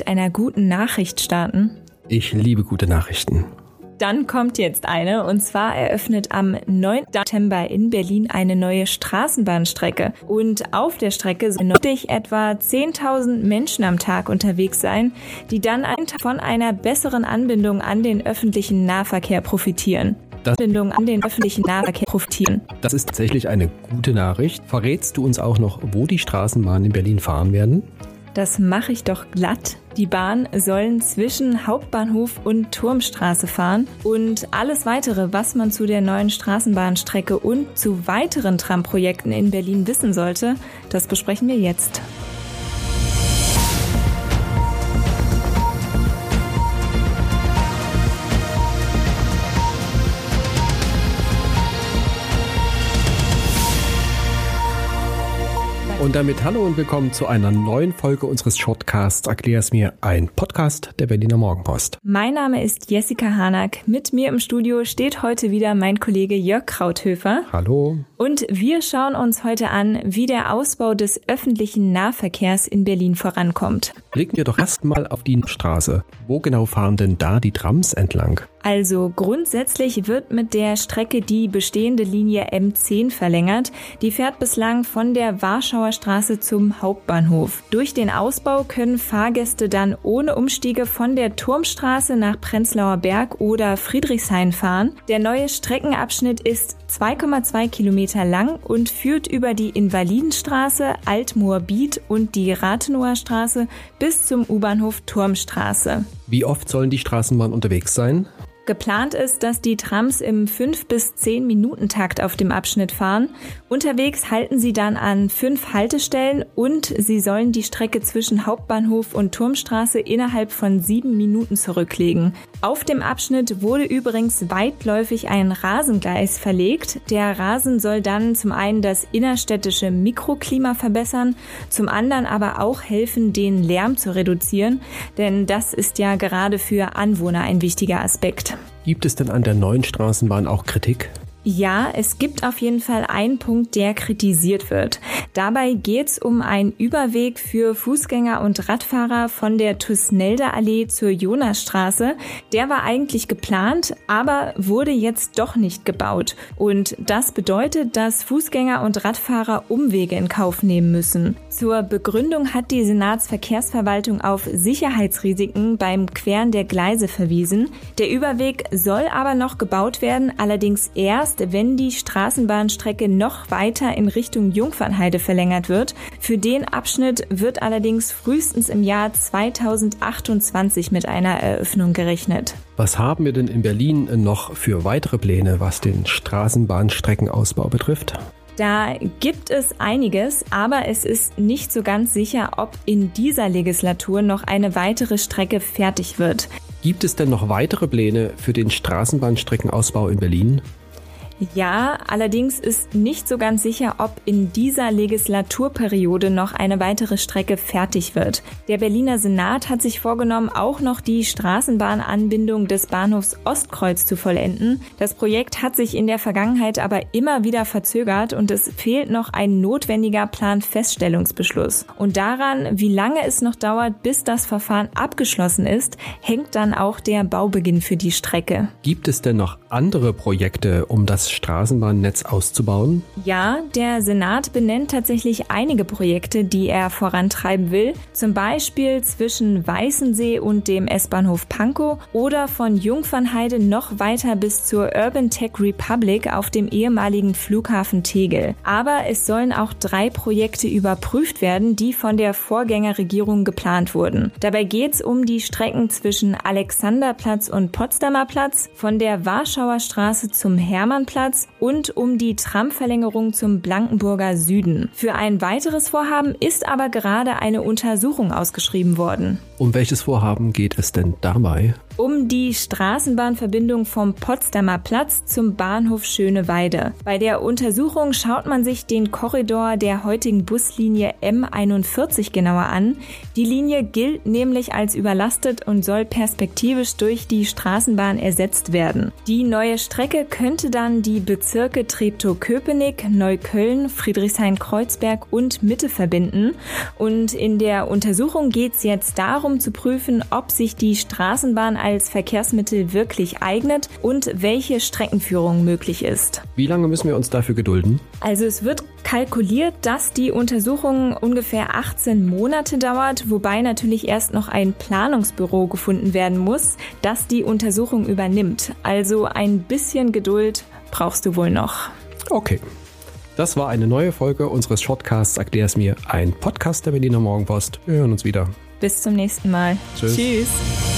mit einer guten Nachricht starten? Ich liebe gute Nachrichten. Dann kommt jetzt eine, und zwar eröffnet am 9. September in Berlin eine neue Straßenbahnstrecke. Und auf der Strecke sollen etwa 10.000 Menschen am Tag unterwegs sein, die dann von einer besseren Anbindung an den öffentlichen Nahverkehr profitieren. Das Anbindung an den öffentlichen Nahverkehr profitieren. Das ist tatsächlich eine gute Nachricht. Verrätst du uns auch noch, wo die Straßenbahnen in Berlin fahren werden? Das mache ich doch glatt. Die Bahn sollen zwischen Hauptbahnhof und Turmstraße fahren und alles weitere, was man zu der neuen Straßenbahnstrecke und zu weiteren Tramprojekten in Berlin wissen sollte, das besprechen wir jetzt. Und damit hallo und willkommen zu einer neuen Folge unseres Shortcasts Erklär's mir, ein Podcast der Berliner Morgenpost. Mein Name ist Jessica Hanack. Mit mir im Studio steht heute wieder mein Kollege Jörg Krauthöfer. Hallo. Und wir schauen uns heute an, wie der Ausbau des öffentlichen Nahverkehrs in Berlin vorankommt. Blicken wir doch erstmal auf die Straße. Wo genau fahren denn da die Trams entlang? Also grundsätzlich wird mit der Strecke die bestehende Linie M10 verlängert. Die fährt bislang von der Warschauer Straße zum Hauptbahnhof. Durch den Ausbau können Fahrgäste dann ohne Umstiege von der Turmstraße nach Prenzlauer Berg oder Friedrichshain fahren. Der neue Streckenabschnitt ist 2,2 Kilometer lang und führt über die Invalidenstraße, Altmoorbiet und die Rathenower Straße bis zum U-Bahnhof Turmstraße. Wie oft sollen die Straßenbahnen unterwegs sein? Geplant ist, dass die Trams im 5 bis 10 Minuten Takt auf dem Abschnitt fahren. Unterwegs halten sie dann an fünf Haltestellen und sie sollen die Strecke zwischen Hauptbahnhof und Turmstraße innerhalb von sieben Minuten zurücklegen. Auf dem Abschnitt wurde übrigens weitläufig ein Rasengleis verlegt. Der Rasen soll dann zum einen das innerstädtische Mikroklima verbessern, zum anderen aber auch helfen, den Lärm zu reduzieren, denn das ist ja gerade für Anwohner ein wichtiger Aspekt. Gibt es denn an der neuen Straßenbahn auch Kritik? Ja, es gibt auf jeden Fall einen Punkt, der kritisiert wird. Dabei geht es um einen Überweg für Fußgänger und Radfahrer von der Tusnelder Allee zur Jonasstraße. Der war eigentlich geplant, aber wurde jetzt doch nicht gebaut. Und das bedeutet, dass Fußgänger und Radfahrer Umwege in Kauf nehmen müssen. Zur Begründung hat die Senatsverkehrsverwaltung auf Sicherheitsrisiken beim Queren der Gleise verwiesen. Der Überweg soll aber noch gebaut werden, allerdings erst erst, wenn die Straßenbahnstrecke noch weiter in Richtung Jungfernheide verlängert wird. Für den Abschnitt wird allerdings frühestens im Jahr 2028 mit einer Eröffnung gerechnet. Was haben wir denn in Berlin noch für weitere Pläne, was den Straßenbahnstreckenausbau betrifft? Da gibt es einiges, aber es ist nicht so ganz sicher, ob in dieser Legislatur noch eine weitere Strecke fertig wird. Gibt es denn noch weitere Pläne für den Straßenbahnstreckenausbau in Berlin? Ja, allerdings ist nicht so ganz sicher, ob in dieser Legislaturperiode noch eine weitere Strecke fertig wird. Der Berliner Senat hat sich vorgenommen, auch noch die Straßenbahnanbindung des Bahnhofs Ostkreuz zu vollenden. Das Projekt hat sich in der Vergangenheit aber immer wieder verzögert und es fehlt noch ein notwendiger Planfeststellungsbeschluss. Und daran, wie lange es noch dauert, bis das Verfahren abgeschlossen ist, hängt dann auch der Baubeginn für die Strecke. Gibt es denn noch andere Projekte, um das Straßenbahnnetz auszubauen? Ja, der Senat benennt tatsächlich einige Projekte, die er vorantreiben will. Zum Beispiel zwischen Weißensee und dem S-Bahnhof Pankow oder von Jungfernheide noch weiter bis zur Urban Tech Republic auf dem ehemaligen Flughafen Tegel. Aber es sollen auch drei Projekte überprüft werden, die von der Vorgängerregierung geplant wurden. Dabei geht es um die Strecken zwischen Alexanderplatz und Potsdamer Platz, von der Warschauer Straße zum Hermannplatz Marktplatz und um die Tramverlängerung zum Blankenburger Süden. Für ein weiteres Vorhaben ist aber gerade eine Untersuchung ausgeschrieben worden. Um welches Vorhaben geht es denn dabei? um die Straßenbahnverbindung vom Potsdamer Platz zum Bahnhof Schöneweide. Bei der Untersuchung schaut man sich den Korridor der heutigen Buslinie M41 genauer an. Die Linie gilt nämlich als überlastet und soll perspektivisch durch die Straßenbahn ersetzt werden. Die neue Strecke könnte dann die Bezirke Treptow-Köpenick, Neukölln, Friedrichshain-Kreuzberg und Mitte verbinden. Und in der Untersuchung geht es jetzt darum zu prüfen, ob sich die Straßenbahn als Verkehrsmittel wirklich eignet und welche Streckenführung möglich ist. Wie lange müssen wir uns dafür gedulden? Also es wird kalkuliert, dass die Untersuchung ungefähr 18 Monate dauert, wobei natürlich erst noch ein Planungsbüro gefunden werden muss, das die Untersuchung übernimmt. Also ein bisschen Geduld brauchst du wohl noch. Okay. Das war eine neue Folge unseres Shortcasts Erklär's mir, ein Podcast der Berliner Morgenpost. Wir hören uns wieder. Bis zum nächsten Mal. Tschüss. Tschüss.